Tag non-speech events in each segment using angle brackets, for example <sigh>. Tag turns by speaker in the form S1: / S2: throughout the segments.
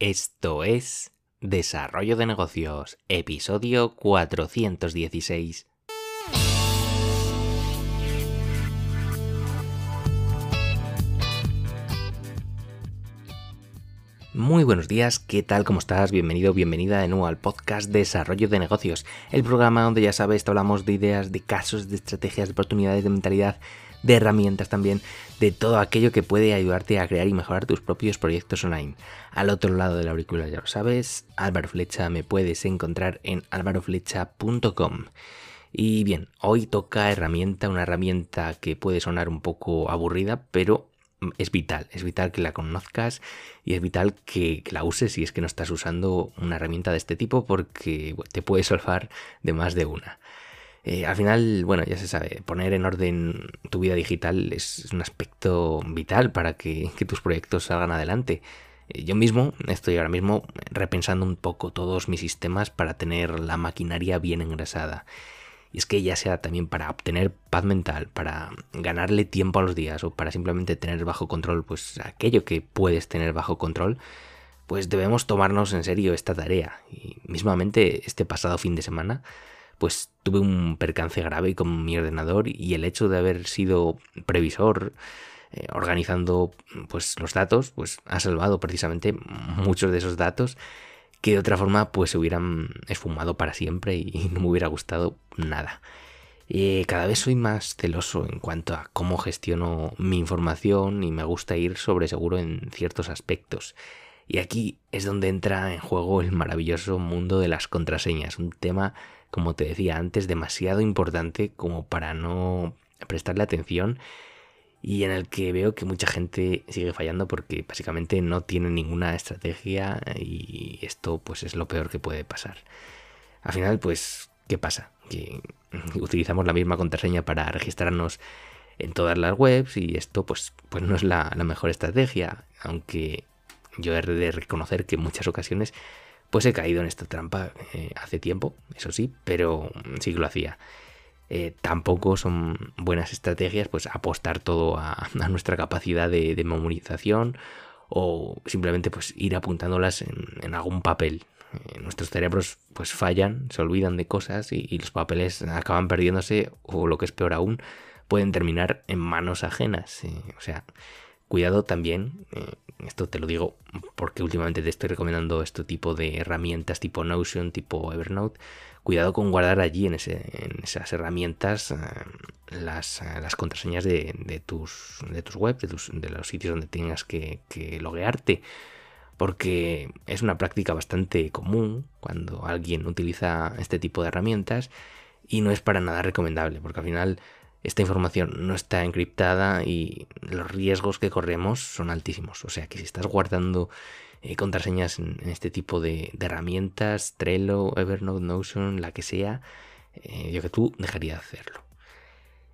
S1: Esto es Desarrollo de Negocios, episodio 416. Muy buenos días, ¿qué tal? ¿Cómo estás? Bienvenido, bienvenida de nuevo al podcast Desarrollo de Negocios, el programa donde ya sabes, te hablamos de ideas, de casos, de estrategias, de oportunidades, de mentalidad, de herramientas también, de todo aquello que puede ayudarte a crear y mejorar tus propios proyectos online. Al otro lado del auricular ya lo sabes, Álvaro Flecha me puedes encontrar en álvaroflecha.com. Y bien, hoy toca herramienta, una herramienta que puede sonar un poco aburrida, pero es vital, es vital que la conozcas y es vital que, la uses si es que no estás usando una herramienta de este tipo porque te puede salvar de más de una. Eh, al final, bueno, ya se sabe, poner en orden tu vida digital es un aspecto vital para que, tus proyectos salgan adelante. Eh, yo mismo estoy ahora mismo repensando un poco todos mis sistemas para tener la maquinaria bien engrasada. Y es que ya sea también para obtener paz mental, para ganarle tiempo a los días o para simplemente tener bajo control pues aquello que puedes tener bajo control, pues debemos tomarnos en serio esta tarea. Y mismamente este pasado fin de semana pues tuve un percance grave con mi ordenador y el hecho de haber sido previsor eh, organizando pues los datos pues ha salvado precisamente muchos de esos datos que de otra forma pues se hubieran esfumado para siempre y no me hubiera gustado nada. Eh, cada vez soy más celoso en cuanto a cómo gestiono mi información y me gusta ir sobre seguro en ciertos aspectos. Y aquí es donde entra en juego el maravilloso mundo de las contraseñas, un tema, como te decía antes, demasiado importante como para no prestarle atención y en el que veo que mucha gente sigue fallando porque básicamente no tiene ninguna estrategia y esto pues es lo peor que puede pasar. Al final pues, ¿qué pasa? Que <laughs> utilizamos la misma contraseña para registrarnos en todas las webs y esto pues, pues no es la, mejor estrategia, aunque yo he de reconocer que en muchas ocasiones pues he caído en esta trampa eh, hace tiempo, eso sí, pero sí que lo hacía. Eh, tampoco son buenas estrategias pues apostar todo a, nuestra capacidad de, memorización o simplemente pues ir apuntándolas en, algún papel. Eh, nuestros cerebros pues fallan, se olvidan de cosas y, los papeles acaban perdiéndose o lo que es peor aún pueden terminar en manos ajenas. Eh, o sea, cuidado también, esto te lo digo porque últimamente te estoy recomendando este tipo de herramientas tipo Notion, tipo Evernote cuidado con guardar allí en, esas herramientas eh, eh, las, contraseñas de, tus, webs, de, los sitios donde tengas que, loguearte. Porque es una práctica bastante común cuando alguien utiliza este tipo de herramientas y no es para nada recomendable, porque al final esta información no está encriptada y los riesgos que corremos son altísimos. O sea que si estás guardando eh, contraseñas en, este tipo de, herramientas, Trello, Evernote, Notion, la que sea, eh, yo que tú dejaría de hacerlo.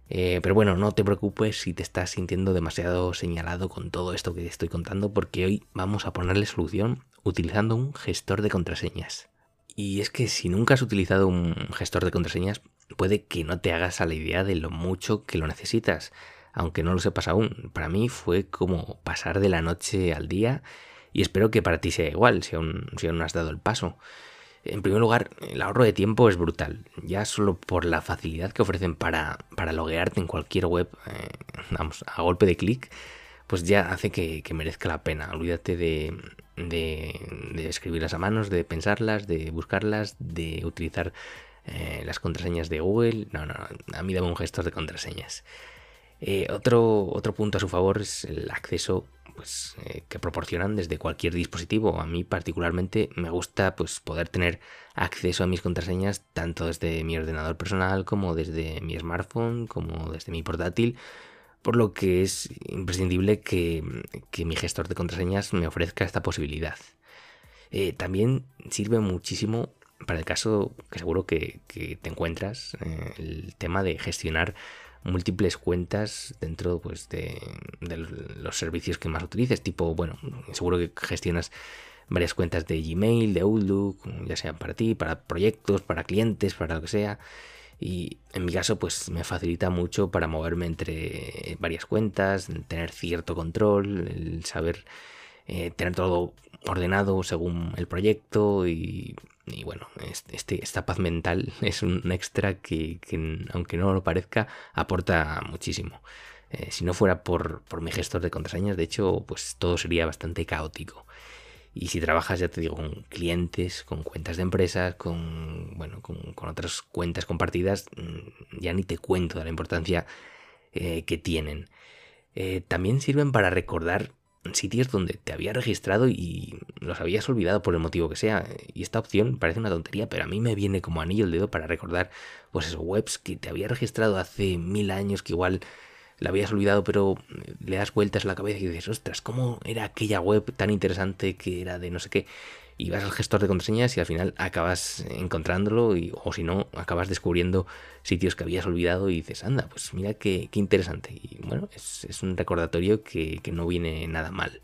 S1: Eh, pero bueno, no te preocupes si te estás sintiendo demasiado señalado con todo esto que te estoy contando, porque hoy vamos a ponerle solución utilizando un gestor de contraseñas. Y es que si nunca has utilizado un gestor de contraseñas, puede que no te hagas a la idea de lo mucho que lo necesitas, aunque no lo sepas aún. Para mí fue como pasar de la noche al día y espero que para ti sea igual si aún, si aún no has dado el paso. En primer lugar, el ahorro de tiempo es brutal, ya solo por la facilidad que ofrecen para, para loguearte en cualquier web, eh, vamos, a golpe de clic, pues ya hace que, merezca la pena. Olvídate de, de, escribirlas a manos, de pensarlas, de buscarlas, de utilizar eh, las contraseñas de Google. No, no, a mí dame un gestor de contraseñas. Eh, otro, otro punto a su favor es el acceso pues, eh, que proporcionan desde cualquier dispositivo. A mí particularmente me gusta pues, poder tener acceso a mis contraseñas tanto desde mi ordenador personal como desde mi smartphone, como desde mi portátil, por lo que es imprescindible que, mi gestor de contraseñas me ofrezca esta posibilidad. También sirve muchísimo para el caso que seguro que, te encuentras, eh, el tema de gestionar múltiples cuentas dentro pues, de, los servicios que más utilices. Tipo, bueno, seguro que gestionas varias cuentas de Gmail, de Outlook, ya sea para ti, para proyectos, para clientes, para lo que sea. Y en mi caso, pues me facilita mucho para moverme entre varias cuentas, tener cierto control, el saber eh, tener todo ordenado según el proyecto y, bueno, este, esta paz mental <laughs> es un extra que, aunque no lo parezca, aporta muchísimo. Eh, si no fuera por, por mi gestor de contraseñas, de hecho, pues todo sería bastante caótico. Y si trabajas, ya te digo, con clientes, con cuentas de empresas, con, bueno, con, otras cuentas compartidas, mm, ya ni te cuento de la importancia eh, que tienen. También sirven para recordar sitios donde te había registrado y los habías olvidado por el motivo que sea. Y esta opción parece una tontería, pero a mí me viene como anillo el dedo para recordar pues esos webs que te había registrado hace mil años que igual la habías olvidado, pero le das vueltas a la cabeza y dices, ostras, ¿cómo era aquella web tan interesante que era de no sé qué? Y vas al gestor de contraseñas y al final acabas encontrándolo, y, o si no, acabas descubriendo sitios que habías olvidado y dices, anda, pues mira qué, interesante. Y bueno, es, un recordatorio que, no viene nada mal.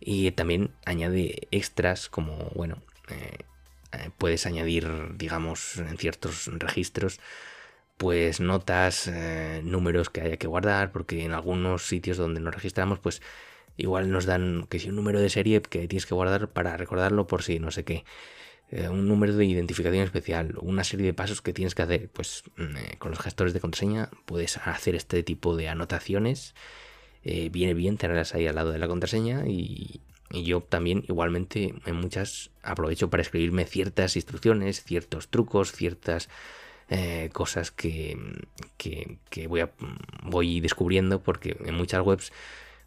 S1: Y también añade extras como, bueno, eh, eh, puedes añadir, digamos, en ciertos registros, pues notas, eh, números que haya que guardar, porque en algunos sitios donde nos registramos, pues igual nos dan que si un número de serie que tienes que guardar para recordarlo por si no sé qué. Eh, un número de identificación especial, una serie de pasos que tienes que hacer. Pues mm, eh, con los gestores de contraseña puedes hacer este tipo de anotaciones. viene bien tenerlas ahí al lado de la contraseña y, y yo también igualmente en muchas aprovecho para escribirme ciertas instrucciones, ciertos trucos, ciertas eh, cosas que, que, voy, a, voy descubriendo porque en muchas webs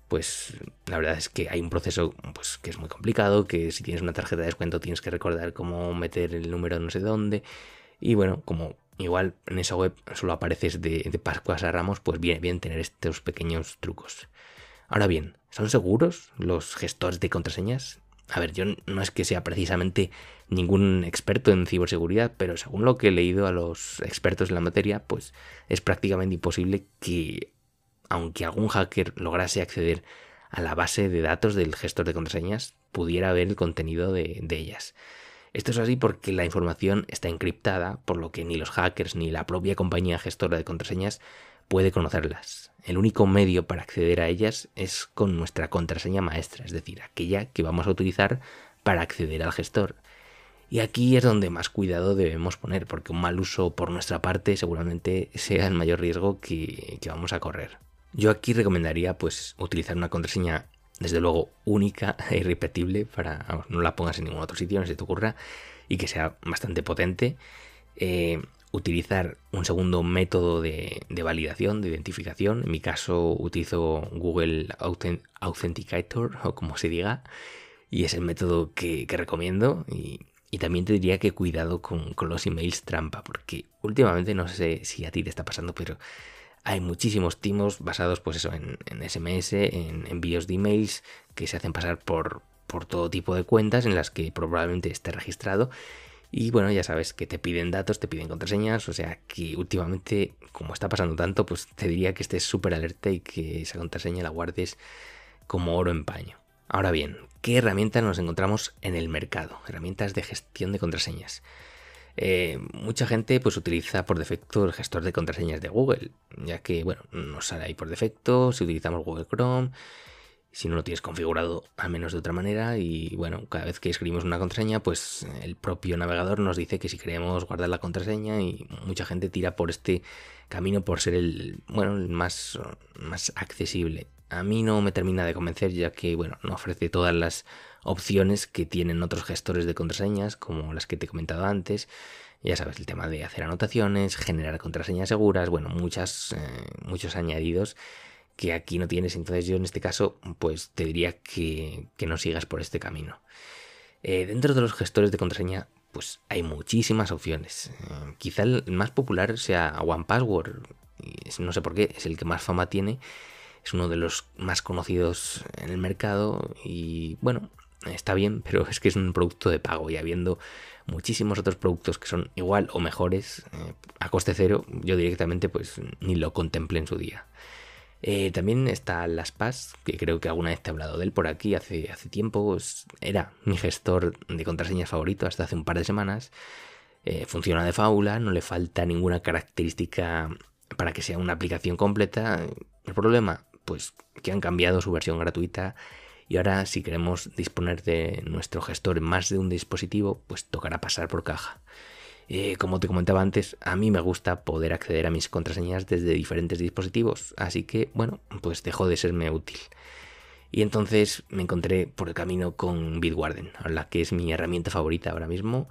S1: pues la verdad es que hay un proceso pues, que es muy complicado, que si tienes una tarjeta de descuento tienes que recordar cómo meter el número no sé dónde. Y bueno, como igual en esa web solo apareces de, de Pascuas a Ramos, pues viene bien tener estos pequeños trucos. Ahora bien, ¿son seguros los gestores de contraseñas? A ver, yo no es que sea precisamente ningún experto en ciberseguridad, pero según lo que he leído a los expertos en la materia, pues es prácticamente imposible que, aunque algún hacker lograse acceder a la base de datos del gestor de contraseñas, pudiera ver el contenido de, ellas. Esto es así porque la información está encriptada, por lo que ni los hackers ni la propia compañía gestora de contraseñas puede conocerlas. El único medio para acceder a ellas es con nuestra contraseña maestra, es decir, aquella que vamos a utilizar para acceder al gestor. Y aquí es donde más cuidado debemos poner, porque un mal uso por nuestra parte seguramente sea el mayor riesgo que, vamos a correr. Yo aquí recomendaría pues utilizar una contraseña desde luego única <laughs> e irrepetible para no la pongas en ningún otro sitio, no se te ocurra, y que sea bastante potente. Eh, utilizar un segundo método de, validación, de identificación. En mi caso utilizo Google Authenticator o como se diga. Y es el método que, recomiendo. Y, también te diría que cuidado con, los emails trampa. Porque últimamente no sé si a ti te está pasando, pero hay muchísimos timos basados pues eso, en, SMS, en envíos de emails que se hacen pasar por, por todo tipo de cuentas en las que probablemente esté registrado y bueno, ya sabes que te piden datos, te piden contraseñas, o sea que últimamente, como está pasando tanto, pues te diría que estés súper alerta y que esa contraseña la guardes como oro en paño. Ahora bien, ¿qué herramientas nos encontramos en el mercado? Herramientas de gestión de contraseñas. Eh, mucha gente pues utiliza por defecto el gestor de contraseñas de Google, ya que bueno, nos sale ahí por defecto si utilizamos Google Chrome si no lo tienes configurado al menos de otra manera y bueno, cada vez que escribimos una contraseña pues el propio navegador nos dice que si queremos guardar la contraseña y mucha gente tira por este camino por ser el bueno, el más, más accesible. A mí no me termina de convencer ya que bueno, no ofrece todas las opciones que tienen otros gestores de contraseñas como las que te he comentado antes. Ya sabes, el tema de hacer anotaciones, generar contraseñas seguras, bueno, muchas, eh, muchos añadidos que aquí no tienes. Entonces yo en este caso pues te diría que, no sigas por este camino. Eh, dentro de los gestores de contraseña pues hay muchísimas opciones. Eh, quizá el más popular sea OnePassword. No sé por qué, es el que más fama tiene. Es uno de los más conocidos en el mercado y bueno, está bien, <laughs> pero es que es un producto de pago y habiendo muchísimos otros productos que son igual o mejores eh, a coste cero, yo directamente pues ni lo contemplé en su día. Eh, también está LastPass, que creo que alguna vez te he hablado de él por aquí hace, hace tiempo. era mi gestor de contraseñas favorito hasta hace un par de semanas. Eh, funciona de fábula, no le falta ninguna característica para que sea una aplicación completa. El problema, pues que han cambiado su versión gratuita Y ahora si queremos disponer de nuestro gestor en más de un dispositivo, pues tocará pasar por caja. Eh, como te comentaba antes, a mí me gusta poder acceder a mis contraseñas desde diferentes dispositivos, así que bueno, pues dejó de serme útil. Y entonces me encontré por el camino con Bitwarden, la que es mi herramienta favorita ahora mismo.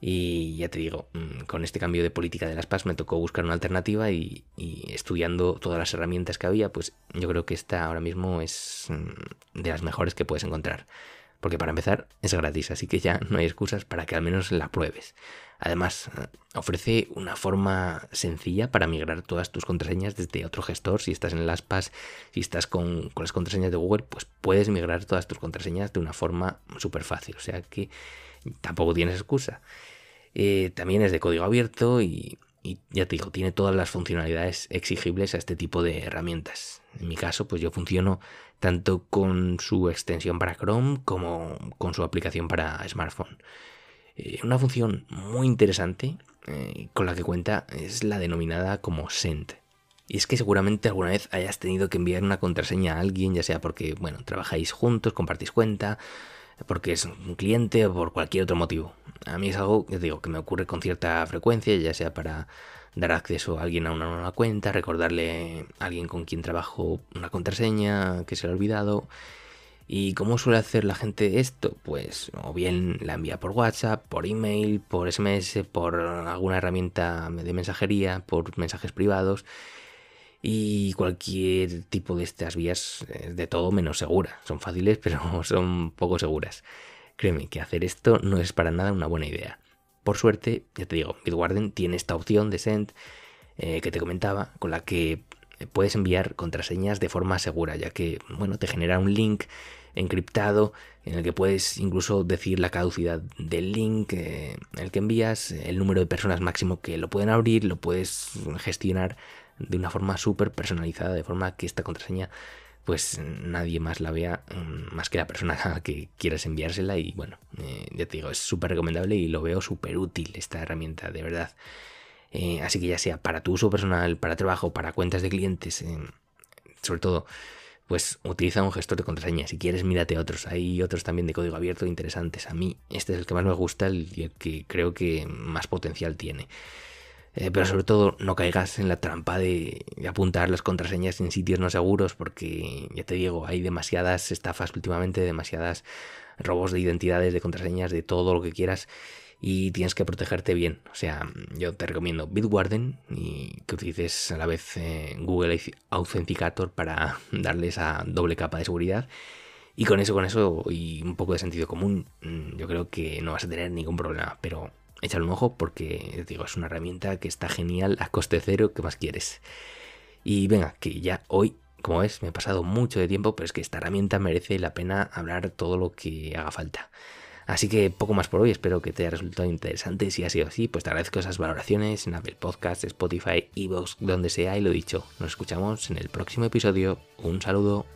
S1: Y ya te digo, mm, con este cambio de política de las PAS me tocó buscar una alternativa y, estudiando todas las herramientas que había, pues yo creo que esta ahora mismo es mm, de las mejores que puedes encontrar. Porque para empezar es gratis, así que ya no hay excusas para que al menos la pruebes. Además, ofrece una forma sencilla para migrar todas tus contraseñas desde otro gestor. Si estás en las PAS, si estás con, las contraseñas de Google, pues puedes migrar todas tus contraseñas de una forma súper fácil. O sea que tampoco tienes excusa. Eh, también es de código abierto y, y, ya te digo, tiene todas las funcionalidades exigibles a este tipo de herramientas. En mi caso, pues yo funciono tanto con su extensión para Chrome como con su aplicación para smartphone. Eh, una función muy interesante eh, con la que cuenta es la denominada como send. Y es que seguramente alguna vez hayas tenido que enviar una contraseña a alguien, ya sea porque, bueno, trabajáis juntos, compartís cuenta, porque es un cliente o por cualquier otro motivo. A mí es algo, que digo, que me ocurre con cierta frecuencia, ya sea para dar acceso a alguien a una nueva cuenta, recordarle a alguien con quien trabajo una contraseña que se le ha olvidado ¿Y cómo suele hacer la gente esto? Pues o bien la envía por WhatsApp, por email, por SMS, por alguna herramienta de mensajería, por mensajes privados. Y cualquier tipo de estas vías es de todo menos segura. Son fáciles, <laughs> pero son poco seguras. Créeme que hacer esto no es para nada una buena idea. Por suerte, ya te digo, Bitwarden tiene esta opción de send eh, que te comentaba, con la que puedes enviar contraseñas de forma segura, ya que, bueno, te genera un link encriptado en el que puedes incluso decir la caducidad del link eh, el que envías, el número de personas máximo que lo pueden abrir, lo puedes gestionar de una forma súper personalizada, de forma que esta contraseña pues nadie más la vea mm, más que la persona <laughs> que quieras enviársela y bueno, eh, ya te digo, es súper recomendable y lo veo súper útil esta herramienta, de verdad. Eh, así que ya sea para tu uso personal, para trabajo, para cuentas de clientes, sobre todo pues utiliza un gestor de contraseña. Si quieres, mírate otros. Hay otros también de código abierto interesantes. A mí este es el que más me gusta el que creo que más potencial tiene. Eh, pero sobre todo no caigas en la trampa de, apuntar las contraseñas en sitios no seguros porque ya te digo, hay demasiadas estafas últimamente, demasiadas robos de identidades, de contraseñas, de todo lo que quieras y tienes que protegerte bien. O sea, yo te recomiendo Bitwarden y que utilices a la vez eh, Google Authenticator para <laughs> darle esa doble capa de seguridad. Y con eso, con eso y un poco de sentido común, mm, yo creo que no vas a tener ningún problema. Pero échale un ojo porque, digo, es una herramienta que está genial a coste cero, ¿qué más quieres? Y venga, que ya hoy, como ves, me he pasado mucho de tiempo, pero es que esta herramienta merece la pena hablar todo lo que haga falta. Así que poco más por hoy, espero que te haya resultado interesante. Si ha sido así, pues te agradezco esas valoraciones en Apple Podcasts, Spotify, Evox, donde sea. Y lo dicho, nos escuchamos en el próximo episodio. Un saludo.